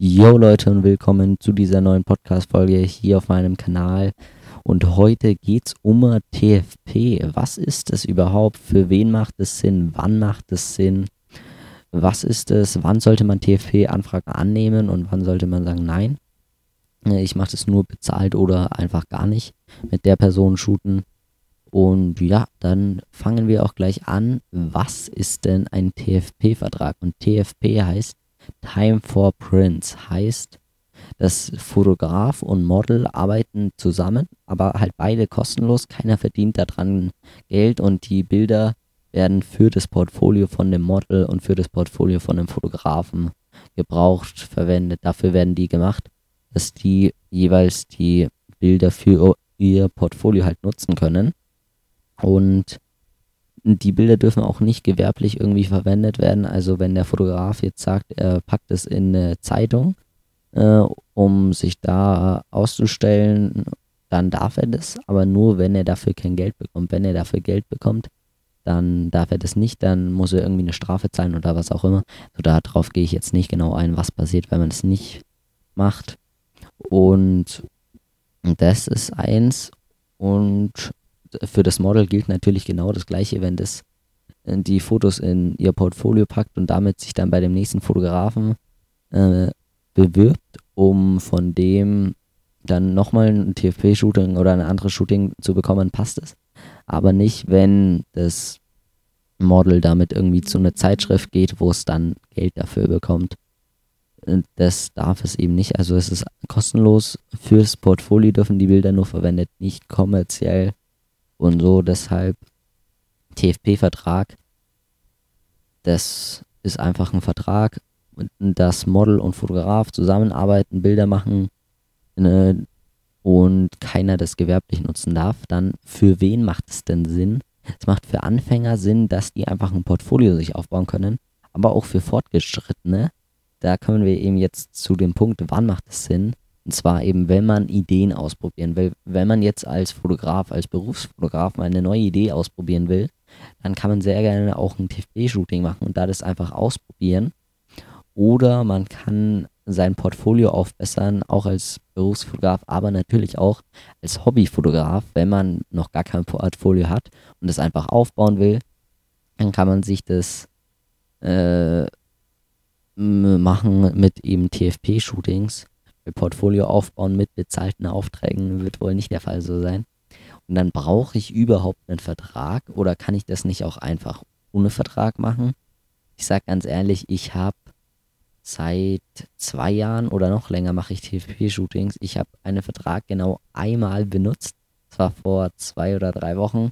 Yo Leute und willkommen zu dieser neuen Podcast-Folge hier auf meinem Kanal. Und heute geht es um TFP. Was ist es überhaupt? Für wen macht es Sinn? Wann macht es Sinn? Was ist es? Wann sollte man TFP-Anfragen annehmen und wann sollte man sagen Nein? Ich mache das nur bezahlt oder einfach gar nicht mit der Person shooten. Und ja, dann fangen wir auch gleich an. Was ist denn ein TFP-Vertrag? Und TFP heißt Time for Prints, heißt, dass Fotograf und Model arbeiten zusammen, aber halt beide kostenlos. Keiner verdient daran Geld und die Bilder werden für das Portfolio von dem Model und für das Portfolio von dem Fotografen gebraucht, verwendet. Dafür werden die gemacht, dass die jeweils die Bilder für ihr Portfolio halt nutzen können. Und die Bilder dürfen auch nicht gewerblich irgendwie verwendet werden. Also wenn der Fotograf jetzt sagt, er packt es in eine Zeitung, äh, um sich da auszustellen, dann darf er das, aber nur wenn er dafür kein Geld bekommt. Wenn er dafür Geld bekommt, dann darf er das nicht, dann muss er irgendwie eine Strafe zahlen oder was auch immer. So darauf gehe ich jetzt nicht genau ein, was passiert, wenn man es nicht macht. Und das ist eins. Und für das Model gilt natürlich genau das gleiche, wenn das die Fotos in ihr Portfolio packt und damit sich dann bei dem nächsten Fotografen äh, bewirbt, um von dem dann nochmal ein TFP-Shooting oder ein anderes Shooting zu bekommen, passt es. Aber nicht, wenn das Model damit irgendwie zu einer Zeitschrift geht, wo es dann Geld dafür bekommt. Das darf es eben nicht. Also es ist kostenlos. Fürs Portfolio dürfen die Bilder nur verwendet, nicht kommerziell und so. Deshalb TFP-Vertrag, das ist einfach ein Vertrag, dass Model und Fotograf zusammenarbeiten, Bilder machen äh, und keiner das gewerblich nutzen darf. Dann für wen macht es denn Sinn? Es macht für Anfänger Sinn, dass die einfach ein Portfolio sich aufbauen können, aber auch für Fortgeschrittene. Da kommen wir eben jetzt zu dem Punkt, wann macht es Sinn? Und zwar eben, wenn man Ideen ausprobieren will. Wenn man jetzt als Fotograf, als Berufsfotograf mal eine neue Idee ausprobieren will, dann kann man sehr gerne auch ein TFP-Shooting machen und da das einfach ausprobieren. Oder man kann sein Portfolio aufbessern, auch als Berufsfotograf, aber natürlich auch als Hobbyfotograf, wenn man noch gar kein Portfolio hat und das einfach aufbauen will, dann kann man sich das äh, machen mit eben TFP-Shootings Portfolio aufbauen mit bezahlten Aufträgen wird wohl nicht der Fall so sein. Und dann brauche ich überhaupt einen Vertrag oder kann ich das nicht auch einfach ohne Vertrag machen? Ich sage ganz ehrlich, ich habe seit zwei Jahren oder noch länger mache ich TFP-Shootings. Ich habe einen Vertrag genau einmal benutzt. Das war vor zwei oder drei Wochen.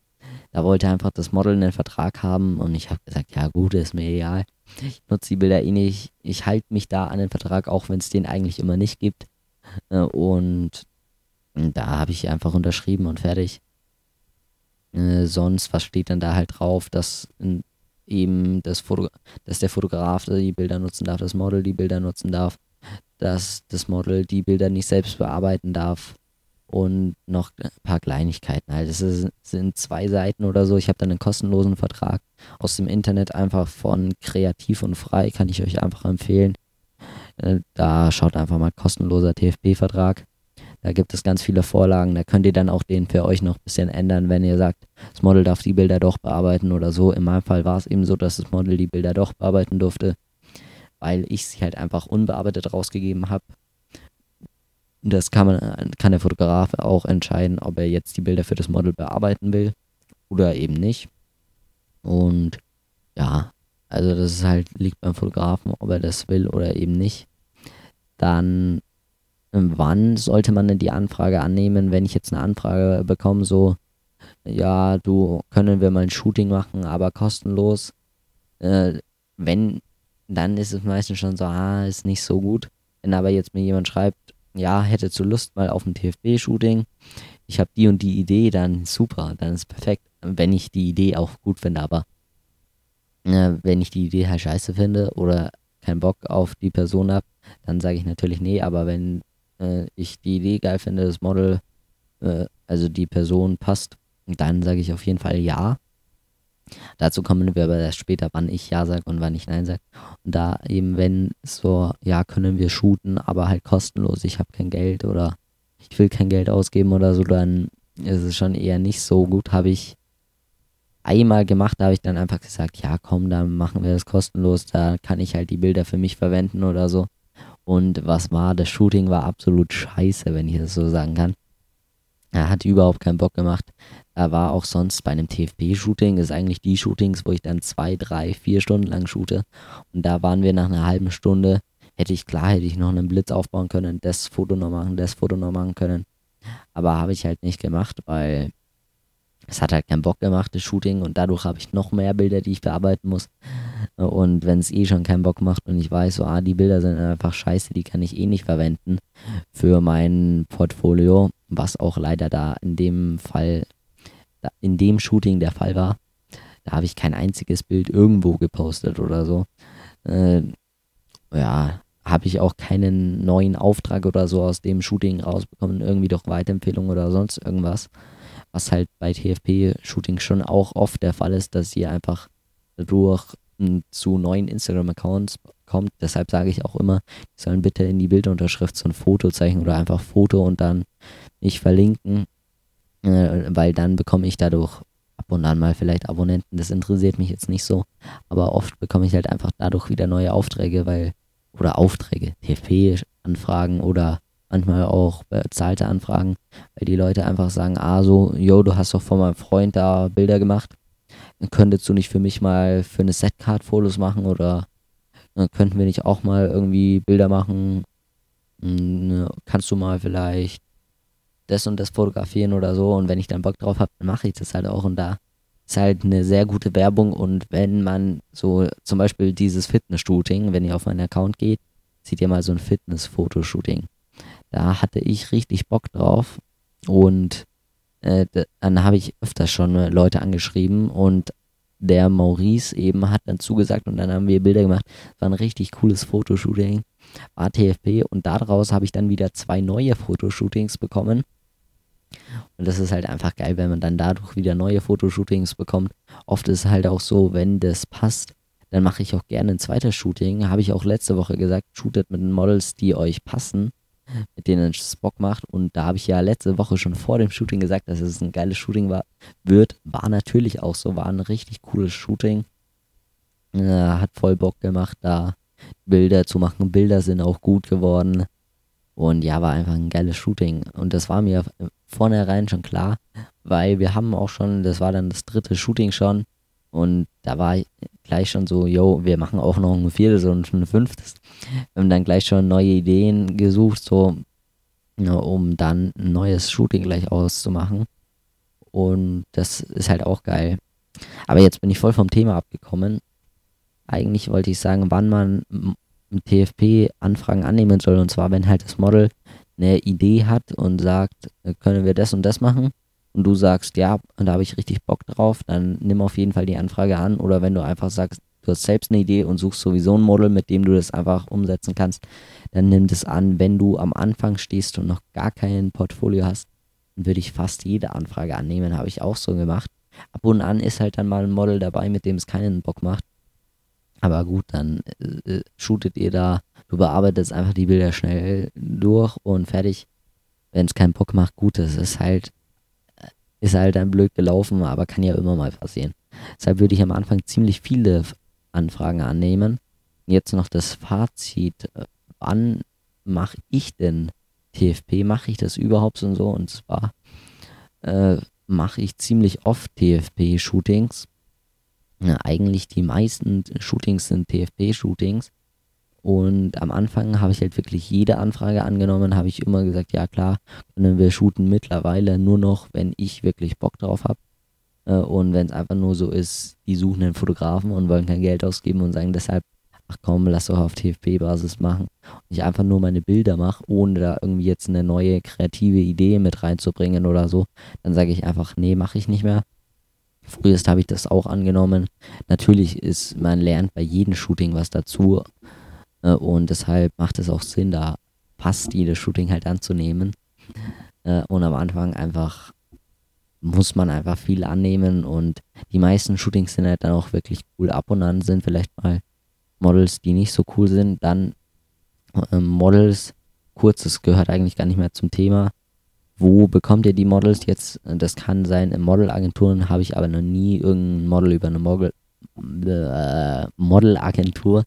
Da wollte einfach das Model einen Vertrag haben und ich habe gesagt, ja gut, ist mir egal. Ich nutze die Bilder eh nicht. Ich halte mich da an den Vertrag, auch wenn es den eigentlich immer nicht gibt. Äh, und da habe ich einfach unterschrieben und fertig. Äh, sonst, was steht dann da halt drauf, dass eben das Foto dass der Fotograf die Bilder nutzen darf, das Model die Bilder nutzen darf, dass das Model die Bilder nicht selbst bearbeiten darf und noch ein paar Kleinigkeiten. Halt. Es sind zwei Seiten oder so. Ich habe dann einen kostenlosen Vertrag aus dem Internet einfach von Kreativ und Frei, kann ich euch einfach empfehlen. Äh, da schaut einfach mal kostenloser TFP-Vertrag. Da gibt es ganz viele Vorlagen. Da könnt ihr dann auch den für euch noch ein bisschen ändern, wenn ihr sagt, das Model darf die Bilder doch bearbeiten oder so. In meinem Fall war es eben so, dass das Model die Bilder doch bearbeiten durfte, weil ich sie halt einfach unbearbeitet rausgegeben habe das kann man, kann der Fotograf auch entscheiden, ob er jetzt die Bilder für das Model bearbeiten will oder eben nicht. Und ja, also das ist halt, liegt beim Fotografen, ob er das will oder eben nicht. Dann, wann sollte man denn die Anfrage annehmen, wenn ich jetzt eine Anfrage bekomme, so, ja, du, können wir mal ein Shooting machen, aber kostenlos. Äh, wenn, dann ist es meistens schon so, ah, ist nicht so gut. Wenn aber jetzt mir jemand schreibt, ja, hättest du Lust mal auf ein TFB-Shooting, ich habe die und die Idee, dann super, dann ist perfekt, wenn ich die Idee auch gut finde, aber äh, wenn ich die Idee halt scheiße finde oder keinen Bock auf die Person habe, dann sage ich natürlich nee, aber wenn äh, ich die Idee geil finde, das Model, äh, also die Person passt, dann sage ich auf jeden Fall ja. Dazu kommen wir aber erst später, wann ich Ja sage und wann ich Nein sage. Und da eben, wenn so, ja, können wir shooten, aber halt kostenlos, ich habe kein Geld oder ich will kein Geld ausgeben oder so, dann ist es schon eher nicht so gut. Habe ich einmal gemacht, da habe ich dann einfach gesagt, ja komm, dann machen wir das kostenlos, da kann ich halt die Bilder für mich verwenden oder so. Und was war, das Shooting war absolut scheiße, wenn ich das so sagen kann. Er hat überhaupt keinen Bock gemacht. Er war auch sonst bei einem TFP-Shooting, ist eigentlich die Shootings, wo ich dann zwei, drei, vier Stunden lang shoote. Und da waren wir nach einer halben Stunde, hätte ich klar, hätte ich noch einen Blitz aufbauen können, das Foto noch machen, das Foto noch machen können. Aber habe ich halt nicht gemacht, weil es hat halt keinen Bock gemacht, das Shooting. Und dadurch habe ich noch mehr Bilder, die ich bearbeiten muss. Und wenn es eh schon keinen Bock macht und ich weiß, so, ah, die Bilder sind einfach scheiße, die kann ich eh nicht verwenden für mein Portfolio, was auch leider da in dem Fall, in dem Shooting der Fall war. Da habe ich kein einziges Bild irgendwo gepostet oder so. Äh, ja, habe ich auch keinen neuen Auftrag oder so aus dem Shooting rausbekommen, irgendwie durch Weiterempfehlung oder sonst irgendwas. Was halt bei TFP-Shootings schon auch oft der Fall ist, dass ihr einfach durch zu neuen Instagram-Accounts kommt. Deshalb sage ich auch immer, die sollen bitte in die Bildunterschrift so ein Foto zeichnen oder einfach Foto und dann mich verlinken, äh, weil dann bekomme ich dadurch ab und an mal vielleicht Abonnenten. Das interessiert mich jetzt nicht so, aber oft bekomme ich halt einfach dadurch wieder neue Aufträge, weil oder Aufträge, TFP-Anfragen oder manchmal auch bezahlte Anfragen, weil die Leute einfach sagen, ah so, yo, du hast doch von meinem Freund da Bilder gemacht könntest du nicht für mich mal für eine Setcard Fotos machen oder äh, könnten wir nicht auch mal irgendwie Bilder machen? Hm, kannst du mal vielleicht das und das fotografieren oder so? Und wenn ich dann Bock drauf habe, dann mache ich das halt auch. Und da ist halt eine sehr gute Werbung. Und wenn man so zum Beispiel dieses Fitness-Shooting, wenn ihr auf meinen Account geht, seht ihr mal so ein Fitness-Fotoshooting. Da hatte ich richtig Bock drauf. Und äh, dann habe ich öfters schon Leute angeschrieben und der Maurice eben hat dann zugesagt und dann haben wir Bilder gemacht. Es war ein richtig cooles Fotoshooting, war TFP und daraus habe ich dann wieder zwei neue Fotoshootings bekommen. Und das ist halt einfach geil, wenn man dann dadurch wieder neue Fotoshootings bekommt. Oft ist es halt auch so, wenn das passt, dann mache ich auch gerne ein zweites Shooting. Habe ich auch letzte Woche gesagt, shootet mit den Models, die euch passen mit denen es Bock macht. Und da habe ich ja letzte Woche schon vor dem Shooting gesagt, dass es ein geiles Shooting war, wird. War natürlich auch so, war ein richtig cooles Shooting. Äh, hat voll Bock gemacht, da Bilder zu machen. Bilder sind auch gut geworden. Und ja, war einfach ein geiles Shooting. Und das war mir vornherein schon klar, weil wir haben auch schon, das war dann das dritte Shooting schon, und da war gleich schon so, yo, wir machen auch noch ein viertes und ein fünftes. Wir haben dann gleich schon neue Ideen gesucht, so, ja, um dann ein neues Shooting gleich auszumachen. Und das ist halt auch geil. Aber jetzt bin ich voll vom Thema abgekommen. Eigentlich wollte ich sagen, wann man TFP Anfragen annehmen soll. Und zwar, wenn halt das Model eine Idee hat und sagt, äh, können wir das und das machen und du sagst, ja, da habe ich richtig Bock drauf, dann nimm auf jeden Fall die Anfrage an. Oder wenn du einfach sagst, du hast selbst eine Idee und suchst sowieso ein Model, mit dem du das einfach umsetzen kannst, dann nimm das an. Wenn du am Anfang stehst und noch gar kein Portfolio hast, dann würde ich fast jede Anfrage annehmen, habe ich auch so gemacht. Ab und an ist halt dann mal ein Model dabei, mit dem es keinen Bock macht. Aber gut, dann äh, shootet ihr da, du bearbeitest einfach die Bilder schnell durch und fertig. Wenn es keinen Bock macht, gut, das ist halt ist halt dann blöd gelaufen, aber kann ja immer mal passieren. Deshalb würde ich am Anfang ziemlich viele Anfragen annehmen. Jetzt noch das Fazit. Wann mache ich denn TFP? Mache ich das überhaupt und so? Und zwar äh, mache ich ziemlich oft TFP-Shootings. Ja, eigentlich die meisten Shootings sind TFP-Shootings. Und am Anfang habe ich halt wirklich jede Anfrage angenommen, habe ich immer gesagt, ja klar, können wir shooten mittlerweile nur noch, wenn ich wirklich Bock drauf habe. Äh, und wenn es einfach nur so ist, die suchen einen Fotografen und wollen kein Geld ausgeben und sagen deshalb, ach komm, lass doch auf TFP-Basis machen. Und ich einfach nur meine Bilder mache, ohne da irgendwie jetzt eine neue kreative Idee mit reinzubringen oder so, dann sage ich einfach, nee, mache ich nicht mehr. Frühest habe ich das auch angenommen. Natürlich ist, man lernt bei jedem Shooting was dazu. Äh, und deshalb macht es auch Sinn, da fast jedes Shooting halt anzunehmen. Äh, und am Anfang einfach muss man einfach viel annehmen und die meisten Shootings sind halt dann auch wirklich cool. Ab und an sind vielleicht mal Models, die nicht so cool sind. Dann äh, Models, kurz, das gehört eigentlich gar nicht mehr zum Thema. Wo bekommt ihr die Models jetzt? Das kann sein, in Modelagenturen habe ich aber noch nie irgendein Model über eine Model, äh, Modelagentur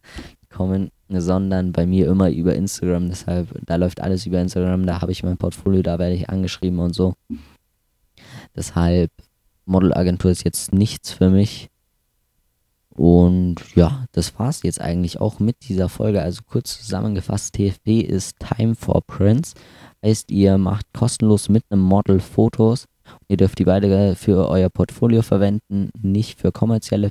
bekommen, sondern bei mir immer über Instagram. Deshalb, da läuft alles über Instagram, da habe ich mein Portfolio, da werde ich angeschrieben und so. Deshalb, Modelagentur ist jetzt nichts für mich. Und ja, das war es jetzt eigentlich auch mit dieser Folge. Also kurz zusammengefasst, TFP ist Time for Prints. Heißt, ihr macht kostenlos mit einem Model Fotos. Ihr dürft die beide für euer Portfolio verwenden, nicht für kommerzielle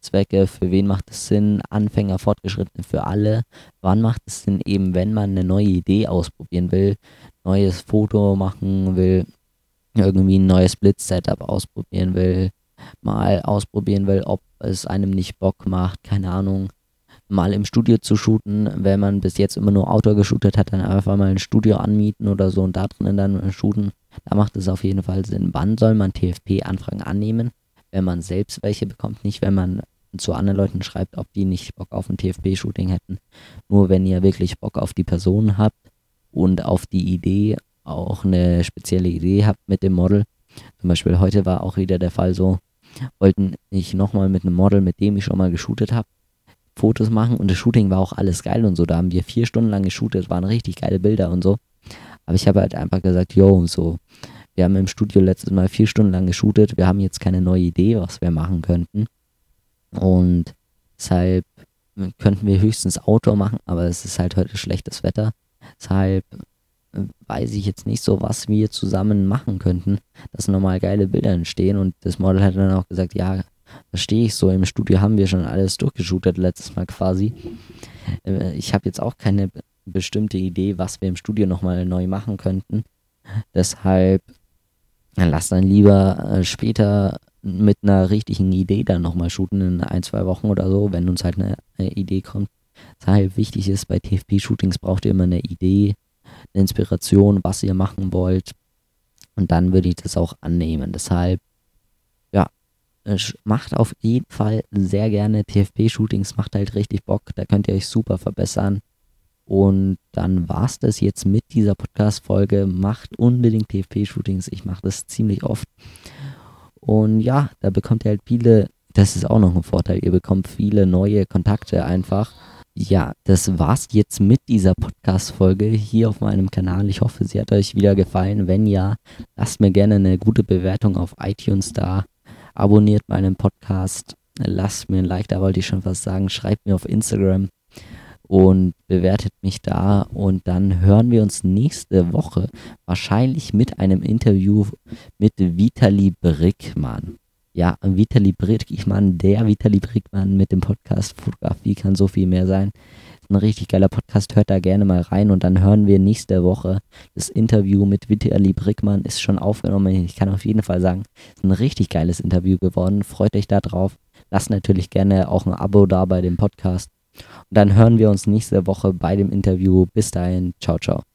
Zwecke. Für wen macht es Sinn? Anfänger, Fortgeschrittene, für alle. Wann macht es Sinn? Eben, wenn man eine neue Idee ausprobieren will, neues Foto machen will, irgendwie ein neues Blitz-Setup ausprobieren will, mal ausprobieren will, ob es einem nicht Bock macht, keine Ahnung, mal im Studio zu shooten, wenn man bis jetzt immer nur Outdoor geshootet hat, dann einfach mal ein Studio anmieten oder so und da drinnen dann shooten. Da macht es auf jeden Fall Sinn. Wann soll man TFP-Anfragen annehmen? Wenn man selbst welche bekommt, nicht wenn man zu anderen Leuten schreibt, ob die nicht Bock auf ein TFP-Shooting hätten. Nur wenn ihr wirklich Bock auf die Person habt und auf die Idee, auch eine spezielle Idee habt mit dem Model. Zum Beispiel heute war auch wieder der Fall so, wollten ich nochmal mit einem Model, mit dem ich schon mal geshootet habe, Fotos machen und das Shooting war auch alles geil und so. Da haben wir vier Stunden lang geshootet, waren richtig geile Bilder und so. Aber ich habe halt einfach gesagt, yo, so, wir haben im Studio letztes Mal vier Stunden lang geshootet, wir haben jetzt keine neue Idee, was wir machen könnten. Und deshalb könnten wir höchstens Outdoor machen, aber es ist halt heute schlechtes Wetter. Deshalb weiß ich jetzt nicht so, was wir zusammen machen könnten, dass normal geile Bilder entstehen. Und das Model hat dann auch gesagt, ja, verstehe ich so, im Studio haben wir schon alles durchgeshootet letztes Mal quasi. Äh, ich habe jetzt auch keine bestimmte Idee, was wir im Studio nochmal neu machen könnten. Deshalb lass dann lieber äh, später mit einer richtigen Idee dann nochmal shooten in ein, zwei Wochen oder so, wenn uns halt eine, Idee kommt. Deshalb wichtig ist, bei TFP-Shootings braucht ihr immer eine Idee, eine Inspiration, was ihr machen wollt. Und dann würde ich das auch annehmen. Deshalb, macht auf jeden Fall sehr gerne TFP-Shootings, macht halt richtig Bock. Da könnt ihr euch super verbessern. Und dann war es das jetzt mit dieser Podcast-Folge. Macht unbedingt TFP-Shootings. Ich mache das ziemlich oft. Und ja, da bekommt ihr halt viele, das ist auch noch ein Vorteil, ihr bekommt viele neue Kontakte einfach. Ja, das war's jetzt mit dieser Podcast-Folge hier auf meinem Kanal. Ich hoffe, sie hat euch wieder gefallen. Wenn ja, lasst mir gerne eine gute Bewertung auf iTunes da. Abonniert meinen Podcast. Lasst mir ein Like, da wollte ich schon was sagen. Schreibt mir auf Instagram und bewertet mich da. Und dann hören wir uns nächste Woche wahrscheinlich mit einem Interview mit Vitali Brickmann ja, Vitali Brickmann, der Vitali Brickmann mit dem Podcast Fotografie kann so viel mehr sein. Ein richtig geiler Podcast, hört da gerne mal rein und dann hören wir nächste Woche das Interview mit Vitali Brickmann ist schon aufgenommen. Ich kann auf jeden Fall sagen, es ist ein richtig geiles Interview geworden. Freut euch da drauf. Lasst natürlich gerne auch ein Abo da bei dem Podcast. Und dann hören wir uns nächste Woche bei dem Interview. Bis dahin, ciao, ciao.